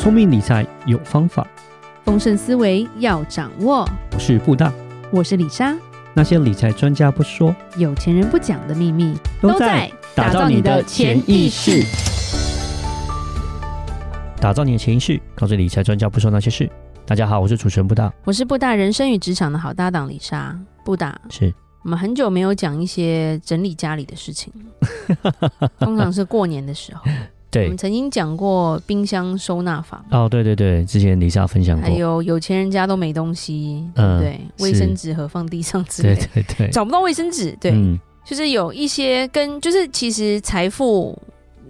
聪明理财有方法，丰盛思维要掌握。我是布大，我是李莎。那些理财专家不说，有钱人不讲的秘密，都在打造你的潜意识。打造你的潜意识，告诉理财专家不说那些事。大家好，我是主持人布大，我是布大人生与职场的好搭档李莎。布大是我们很久没有讲一些整理家里的事情，通常是过年的时候。对，我们曾经讲过冰箱收纳法哦，对对对，之前李莎分享过，还有有钱人家都没东西，嗯、对，卫生纸盒放地上之类的，对对对，找不到卫生纸，对、嗯，就是有一些跟就是其实财富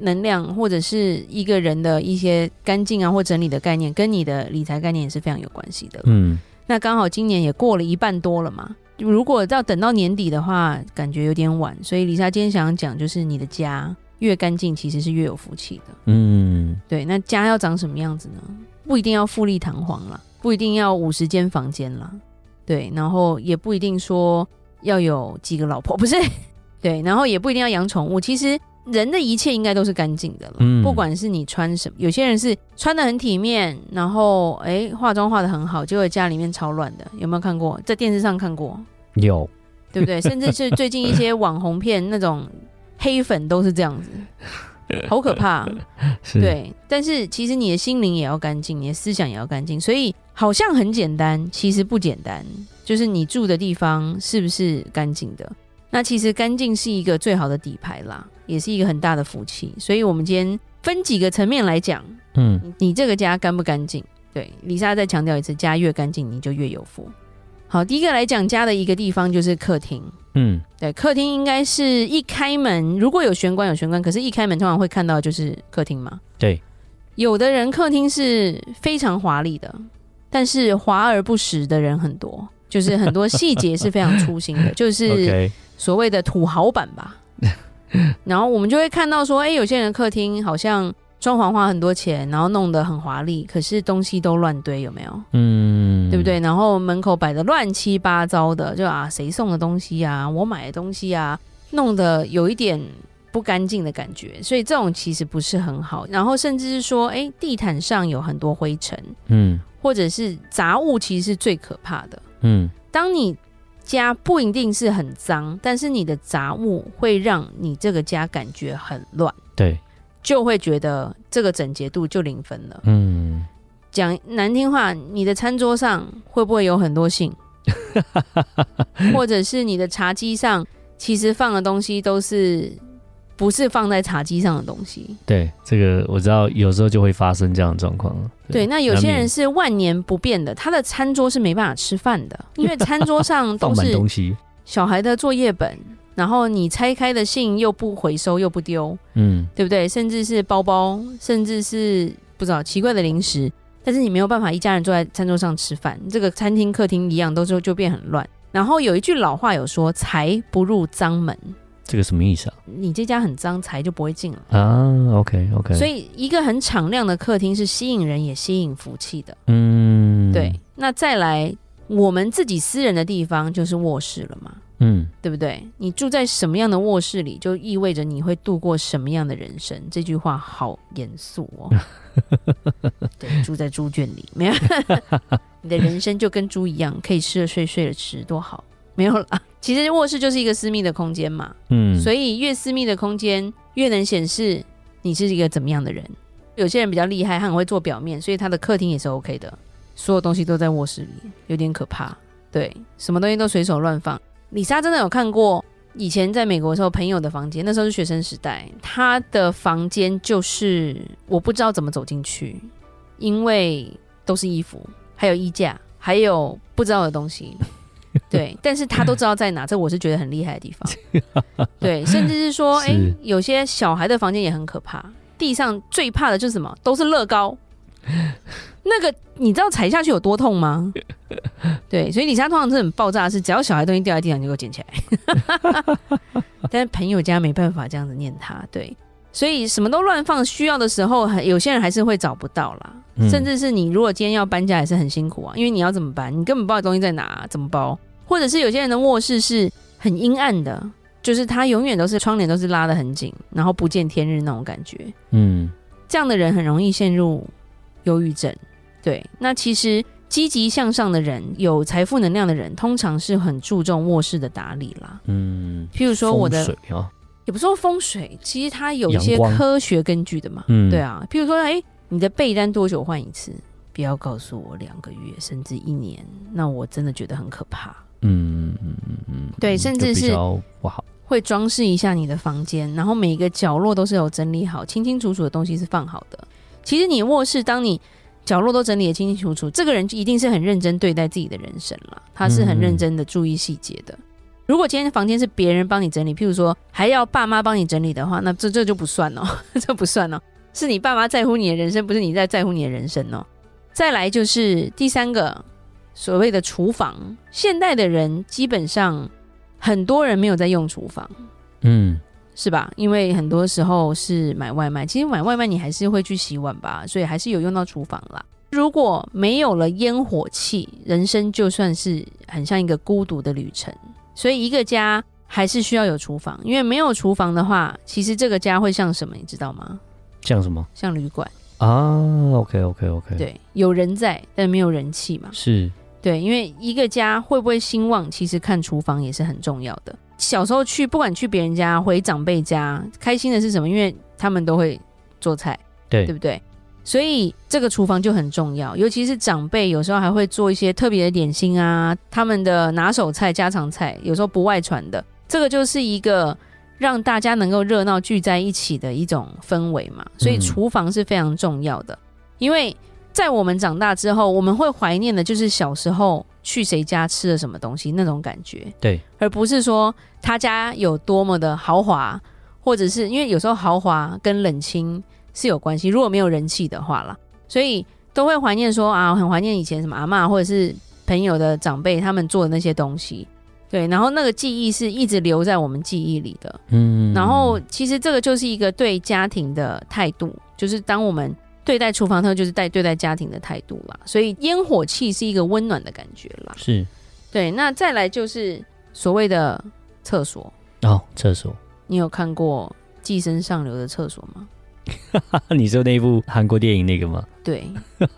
能量或者是一个人的一些干净啊或整理的概念，跟你的理财概念也是非常有关系的。嗯，那刚好今年也过了一半多了嘛，如果要等到年底的话，感觉有点晚，所以李莎今天想讲就是你的家。越干净其实是越有福气的。嗯，对。那家要长什么样子呢？不一定要富丽堂皇啦，不一定要五十间房间啦，对。然后也不一定说要有几个老婆，不是？对。然后也不一定要养宠物。其实人的一切应该都是干净的了。嗯。不管是你穿什么，有些人是穿的很体面，然后哎化妆化的很好，结果家里面超乱的。有没有看过？在电视上看过？有，对不对？甚至是最近一些网红片那种。黑粉都是这样子，好可怕。对，但是其实你的心灵也要干净，你的思想也要干净。所以好像很简单，其实不简单。就是你住的地方是不是干净的？那其实干净是一个最好的底牌啦，也是一个很大的福气。所以我们今天分几个层面来讲，嗯，你这个家干不干净？对，李莎再强调一次，家越干净，你就越有福。好，第一个来讲家的一个地方就是客厅。嗯，对，客厅应该是一开门，如果有玄关有玄关，可是一开门通常会看到就是客厅嘛。对，有的人客厅是非常华丽的，但是华而不实的人很多，就是很多细节是非常粗心的，就是所谓的土豪版吧。然后我们就会看到说，哎，有些人客厅好像。装潢花很多钱，然后弄得很华丽，可是东西都乱堆，有没有？嗯，对不对？然后门口摆的乱七八糟的，就啊，谁送的东西啊，我买的东西啊，弄得有一点不干净的感觉，所以这种其实不是很好。然后甚至是说，哎，地毯上有很多灰尘，嗯，或者是杂物，其实是最可怕的。嗯，当你家不一定是很脏，但是你的杂物会让你这个家感觉很乱。对。就会觉得这个整洁度就零分了。嗯，讲难听话，你的餐桌上会不会有很多信？或者是你的茶几上，其实放的东西都是不是放在茶几上的东西？对，这个我知道，有时候就会发生这样的状况。对，那有些人是万年不变的，他的餐桌是没办法吃饭的，因为餐桌上都是 东西，小孩的作业本。然后你拆开的信又不回收又不丢，嗯，对不对？甚至是包包，甚至是不知道奇怪的零食，但是你没有办法一家人坐在餐桌上吃饭，这个餐厅客厅一样，都就就变很乱。然后有一句老话有说：“财不入脏门。”这个什么意思啊？你这家很脏，财就不会进了啊。OK OK。所以一个很敞亮的客厅是吸引人也吸引福气的。嗯，对。那再来，我们自己私人的地方就是卧室了嘛。嗯，对不对？你住在什么样的卧室里，就意味着你会度过什么样的人生。这句话好严肃哦。对，住在猪圈里，没有 你的人生就跟猪一样，可以吃了睡，睡了吃，多好。没有啦，其实卧室就是一个私密的空间嘛。嗯，所以越私密的空间，越能显示你是一个怎么样的人。有些人比较厉害，他很会做表面，所以他的客厅也是 OK 的。所有东西都在卧室里，有点可怕。对，什么东西都随手乱放。里莎真的有看过以前在美国的时候朋友的房间，那时候是学生时代，他的房间就是我不知道怎么走进去，因为都是衣服，还有衣架，还有不知道的东西，对，但是他都知道在哪，这我是觉得很厉害的地方，对，甚至是说，哎、欸，有些小孩的房间也很可怕，地上最怕的就是什么，都是乐高。那个你知道踩下去有多痛吗？对，所以李莎通常是很爆炸，是只要小孩东西掉在地上就给我捡起来。但是朋友家没办法这样子念他，对，所以什么都乱放，需要的时候有些人还是会找不到啦。嗯、甚至是你如果今天要搬家也是很辛苦啊，因为你要怎么搬，你根本不知道东西在哪，怎么包？或者是有些人的卧室是很阴暗的，就是他永远都是窗帘都是拉的很紧，然后不见天日那种感觉。嗯，这样的人很容易陷入。忧郁症。对，那其实积极向上的人，有财富能量的人，通常是很注重卧室的打理啦。嗯，譬如说我的，啊、也不说风水，其实它有一些科学根据的嘛。嗯，对啊，譬如说，哎，你的被单多久换一次？不要告诉我两个月甚至一年，那我真的觉得很可怕。嗯嗯嗯嗯，对，甚至是不好，会装饰一下你的房间，然后每一个角落都是有整理好，清清楚楚的东西是放好的。其实你卧室，当你角落都整理得清清楚楚，这个人就一定是很认真对待自己的人生了，他是很认真的注意细节的。如果今天的房间是别人帮你整理，譬如说还要爸妈帮你整理的话，那这这就不算哦，这不算哦，是你爸妈在乎你的人生，不是你在在乎你的人生哦。再来就是第三个，所谓的厨房，现代的人基本上很多人没有在用厨房，嗯，是吧？因为很多时候是买外卖，其实买外卖你还是会去洗碗吧，所以还是有用到厨房啦。如果没有了烟火气，人生就算是很像一个孤独的旅程。所以一个家还是需要有厨房，因为没有厨房的话，其实这个家会像什么，你知道吗？像什么？像旅馆。啊，OK，OK，OK，对，有人在，但没有人气嘛。是，对，因为一个家会不会兴旺，其实看厨房也是很重要的。小时候去，不管去别人家，回长辈家，开心的是什么？因为他们都会做菜，对，对不对？所以这个厨房就很重要，尤其是长辈，有时候还会做一些特别的点心啊，他们的拿手菜、家常菜，有时候不外传的，这个就是一个。让大家能够热闹聚在一起的一种氛围嘛，所以厨房是非常重要的。因为在我们长大之后，我们会怀念的就是小时候去谁家吃了什么东西那种感觉，对，而不是说他家有多么的豪华，或者是因为有时候豪华跟冷清是有关系。如果没有人气的话啦，所以都会怀念说啊，很怀念以前什么阿嬷或者是朋友的长辈他们做的那些东西。对，然后那个记忆是一直留在我们记忆里的。嗯，然后其实这个就是一个对家庭的态度，就是当我们对待厨房，它就是带对待家庭的态度啦。所以烟火气是一个温暖的感觉啦。是，对。那再来就是所谓的厕所哦，厕所，你有看过《寄生上流》的厕所吗？你说那部韩国电影那个吗？对，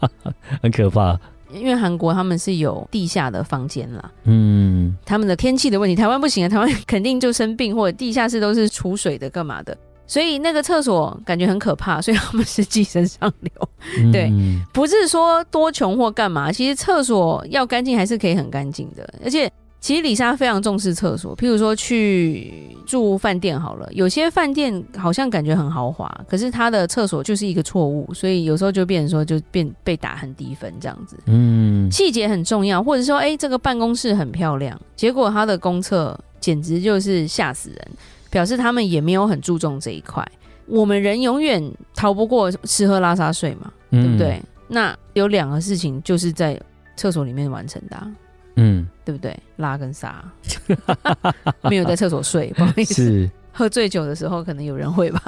很可怕。因为韩国他们是有地下的房间啦，嗯，他们的天气的问题，台湾不行啊，台湾肯定就生病，或者地下室都是储水的，干嘛的？所以那个厕所感觉很可怕，所以他们是寄生上流，嗯、对，不是说多穷或干嘛，其实厕所要干净还是可以很干净的，而且。其实李莎非常重视厕所，譬如说去住饭店好了，有些饭店好像感觉很豪华，可是他的厕所就是一个错误，所以有时候就变成说就变被打很低分这样子。嗯，细节很重要，或者说哎，这个办公室很漂亮，结果他的公厕简直就是吓死人，表示他们也没有很注重这一块。我们人永远逃不过吃喝拉撒睡嘛，对不对？嗯、那有两个事情就是在厕所里面完成的、啊。嗯，对不对？拉跟撒，没有在厕所睡，不好意思。是喝醉酒的时候，可能有人会吧。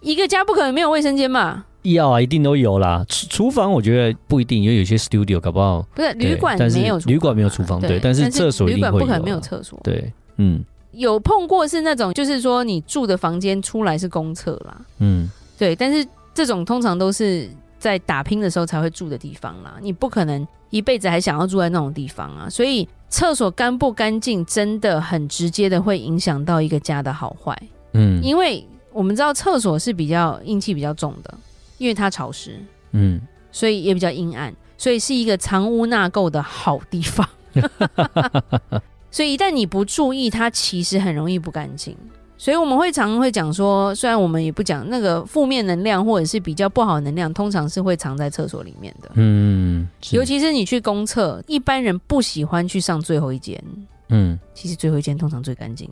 一个家不可能没有卫生间吧？要啊，一定都有啦。厨厨房我觉得不一定，因为有些 studio 搞不好不是旅馆没有，旅馆没有厨房，对。但是厕所旅馆不可能没有厕所，对。嗯，有碰过是那种，就是说你住的房间出来是公厕啦。嗯，对。但是这种通常都是在打拼的时候才会住的地方啦，你不可能。一辈子还想要住在那种地方啊，所以厕所干不干净真的很直接的会影响到一个家的好坏。嗯，因为我们知道厕所是比较阴气比较重的，因为它潮湿，嗯，所以也比较阴暗，所以是一个藏污纳垢的好地方。所以一旦你不注意，它其实很容易不干净。所以我们会常常会讲说，虽然我们也不讲那个负面能量或者是比较不好的能量，通常是会藏在厕所里面的。嗯，尤其是你去公厕，一般人不喜欢去上最后一间。嗯，其实最后一间通常最干净，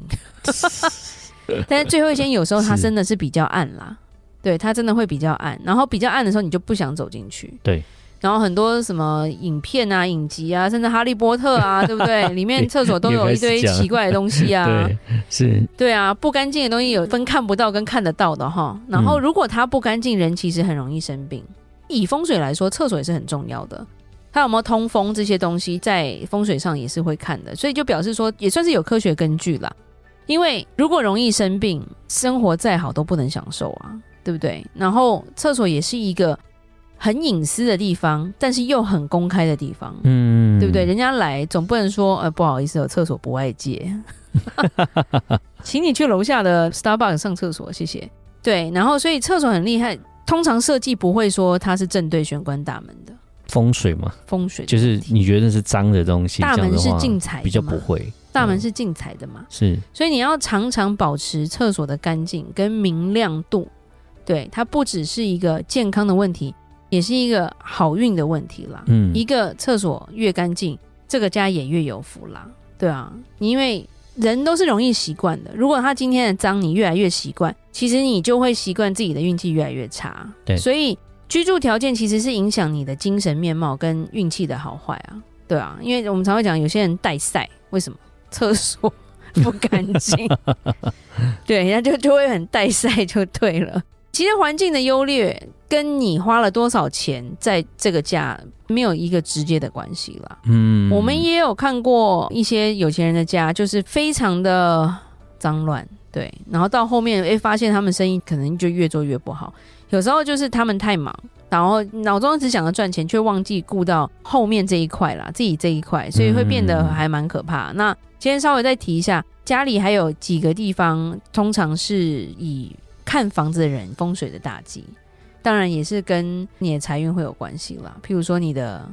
但是最后一间有时候它真的是比较暗啦。对，它真的会比较暗，然后比较暗的时候你就不想走进去。对。然后很多什么影片啊、影集啊，甚至《哈利波特》啊，对不对？里面厕所都有一堆奇怪的东西啊。对，是。对啊，不干净的东西有分看不到跟看得到的哈。然后如果它不干净，人其实很容易生病。以风水来说，厕所也是很重要的。它有没有通风这些东西，在风水上也是会看的。所以就表示说，也算是有科学根据啦。因为如果容易生病，生活再好都不能享受啊，对不对？然后厕所也是一个。很隐私的地方，但是又很公开的地方，嗯，对不对？人家来总不能说，呃，不好意思，厕所不外借，请你去楼下的 Starbucks 上厕所，谢谢。对，然后所以厕所很厉害，通常设计不会说它是正对玄关大门的。风水嘛，风水就是你觉得是脏的东西，大门是进财，比较不会。大门是进财的嘛，嗯，是，所以你要常常保持厕所的干净跟明亮度。对，它不只是一个健康的问题，也是一个好运的问题啦。嗯，一个厕所越干净，这个家也越有福啦。对啊，因为人都是容易习惯的。如果他今天的脏你越来越习惯，其实你就会习惯自己的运气越来越差。对，所以居住条件其实是影响你的精神面貌跟运气的好坏啊。对啊，因为我们常会讲有些人带赛，为什么？厕所不干净，对，人家就就会很带赛就对了。其实环境的优劣跟你花了多少钱在这个家没有一个直接的关系啦。嗯，我们也有看过一些有钱人的家，就是非常的脏乱，对，然后到后面哎发现他们生意可能就越做越不好。有时候就是他们太忙，然后脑中只想着赚钱，却忘记顾到后面这一块啦，自己这一块，所以会变得还蛮可怕。那今天稍微再提一下，家里还有几个地方，通常是以。看房子的人风水的大忌，当然也是跟你的财运会有关系啦。譬如说，你的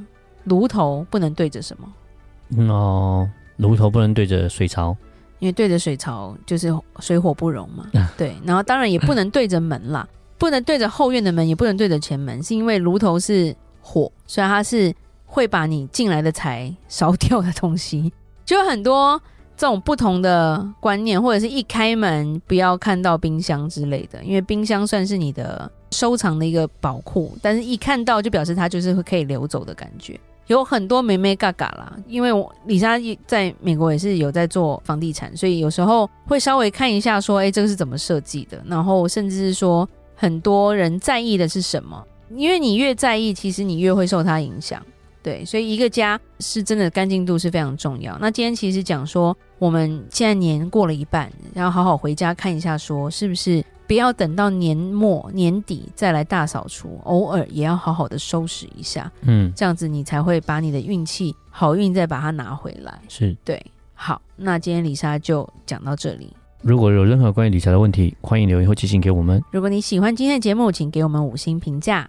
炉头不能对着什么？哦，炉头不能对着水槽，因为对着水槽就是水火不容嘛。对，然后当然也不能对着门啦，不能对着后院的门，也不能对着前门，是因为炉头是火，所以它是会把你进来的财烧掉的东西，就有很多。这种不同的观念，或者是一开门不要看到冰箱之类的，因为冰箱算是你的收藏的一个宝库，但是一看到就表示它就是会可以流走的感觉。有很多眉眉角角啦，因为我李莎在美国也是有在做房地产，所以有时候会稍微看一下说，哎，这个是怎么设计的，然后甚至是说很多人在意的是什么，因为你越在意，其实你越会受它影响。对，所以一个家是真的干净度是非常重要。那今天其实讲说，我们现在年过了一半，然后好好回家看一下，说是不是不要等到年末年底再来大扫除，偶尔也要好好的收拾一下，嗯，这样子你才会把你的运气好运再把它拿回来。是对，好，那今天李莎就讲到这里。如果有任何关于理财的问题，欢迎留言或寄信给我们。如果你喜欢今天的节目，请给我们五星评价。